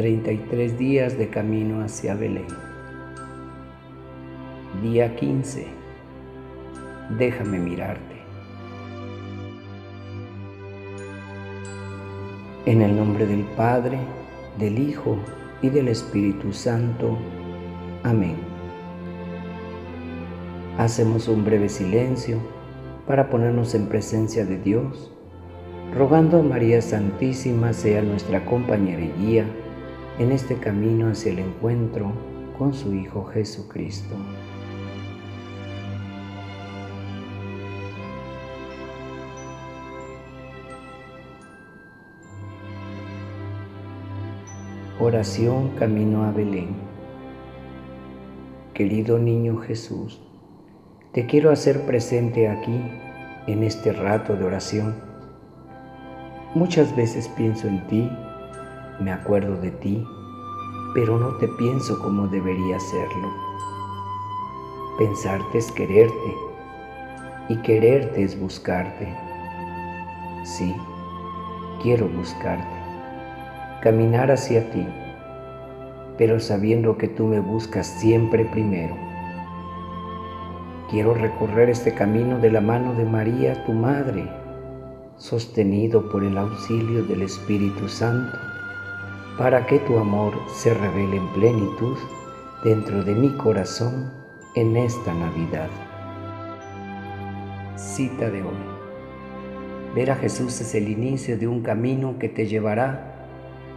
33 días de camino hacia Belén. Día 15. Déjame mirarte. En el nombre del Padre, del Hijo y del Espíritu Santo. Amén. Hacemos un breve silencio para ponernos en presencia de Dios, rogando a María Santísima sea nuestra compañera y guía en este camino hacia el encuentro con su Hijo Jesucristo. Oración Camino a Belén. Querido niño Jesús, te quiero hacer presente aquí, en este rato de oración. Muchas veces pienso en ti me acuerdo de ti, pero no te pienso como debería serlo. Pensarte es quererte y quererte es buscarte. Sí, quiero buscarte, caminar hacia ti, pero sabiendo que tú me buscas siempre primero. Quiero recorrer este camino de la mano de María, tu Madre, sostenido por el auxilio del Espíritu Santo para que tu amor se revele en plenitud dentro de mi corazón en esta Navidad. Cita de hoy. Ver a Jesús es el inicio de un camino que te llevará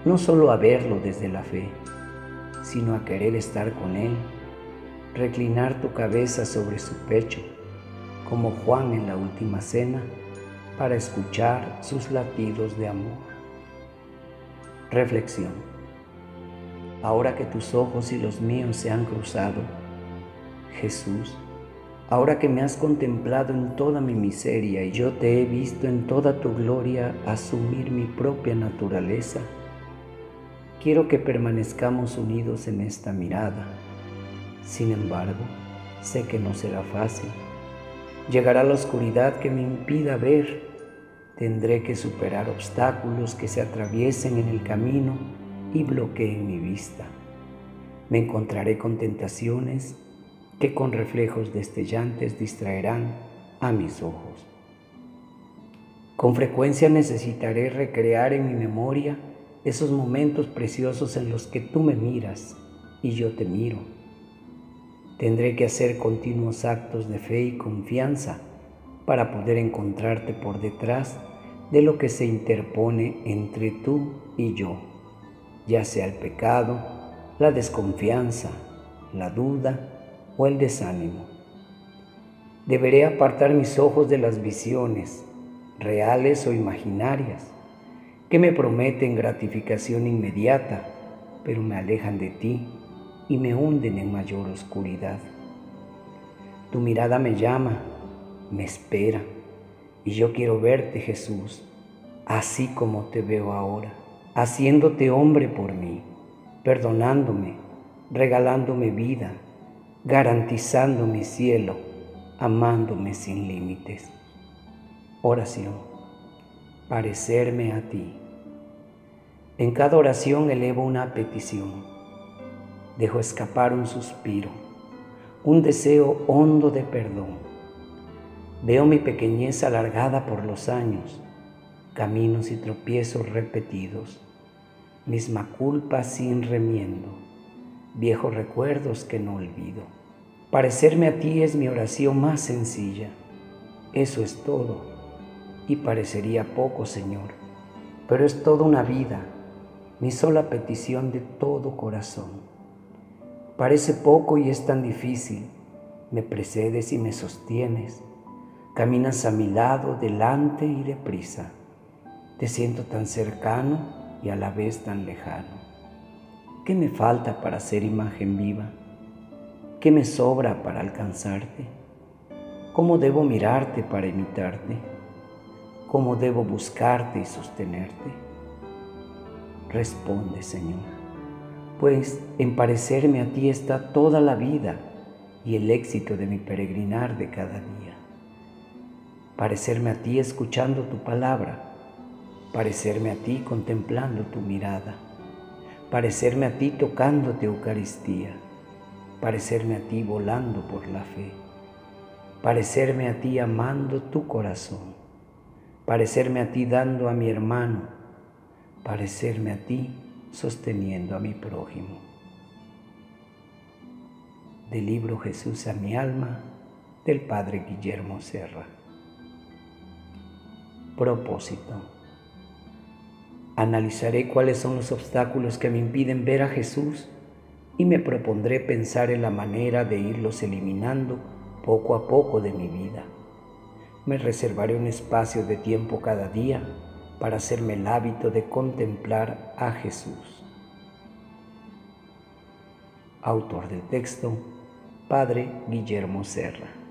no solo a verlo desde la fe, sino a querer estar con Él, reclinar tu cabeza sobre su pecho, como Juan en la última cena, para escuchar sus latidos de amor. Reflexión. Ahora que tus ojos y los míos se han cruzado, Jesús, ahora que me has contemplado en toda mi miseria y yo te he visto en toda tu gloria asumir mi propia naturaleza, quiero que permanezcamos unidos en esta mirada. Sin embargo, sé que no será fácil. Llegará la oscuridad que me impida ver Tendré que superar obstáculos que se atraviesen en el camino y bloqueen mi vista. Me encontraré con tentaciones que con reflejos destellantes distraerán a mis ojos. Con frecuencia necesitaré recrear en mi memoria esos momentos preciosos en los que tú me miras y yo te miro. Tendré que hacer continuos actos de fe y confianza para poder encontrarte por detrás de lo que se interpone entre tú y yo, ya sea el pecado, la desconfianza, la duda o el desánimo. Deberé apartar mis ojos de las visiones, reales o imaginarias, que me prometen gratificación inmediata, pero me alejan de ti y me hunden en mayor oscuridad. Tu mirada me llama, me espera, y yo quiero verte, Jesús, así como te veo ahora, haciéndote hombre por mí, perdonándome, regalándome vida, garantizando mi cielo, amándome sin límites. Oración, parecerme a ti. En cada oración elevo una petición, dejo escapar un suspiro, un deseo hondo de perdón Veo mi pequeñez alargada por los años, caminos y tropiezos repetidos, misma culpa sin remiendo, viejos recuerdos que no olvido. Parecerme a ti es mi oración más sencilla. Eso es todo. Y parecería poco, Señor, pero es toda una vida, mi sola petición de todo corazón. Parece poco y es tan difícil. Me precedes y me sostienes Caminas a mi lado, delante y deprisa. Te siento tan cercano y a la vez tan lejano. ¿Qué me falta para ser imagen viva? ¿Qué me sobra para alcanzarte? ¿Cómo debo mirarte para imitarte? ¿Cómo debo buscarte y sostenerte? Responde, Señor, pues en parecerme a ti está toda la vida y el éxito de mi peregrinar de cada día parecerme a ti escuchando tu palabra, parecerme a ti contemplando tu mirada, parecerme a ti tocándote Eucaristía, parecerme a ti volando por la fe, parecerme a ti amando tu corazón, parecerme a ti dando a mi hermano, parecerme a ti sosteniendo a mi prójimo. Del libro Jesús a mi alma del Padre Guillermo Serra. Propósito. Analizaré cuáles son los obstáculos que me impiden ver a Jesús y me propondré pensar en la manera de irlos eliminando poco a poco de mi vida. Me reservaré un espacio de tiempo cada día para hacerme el hábito de contemplar a Jesús. Autor del texto, Padre Guillermo Serra.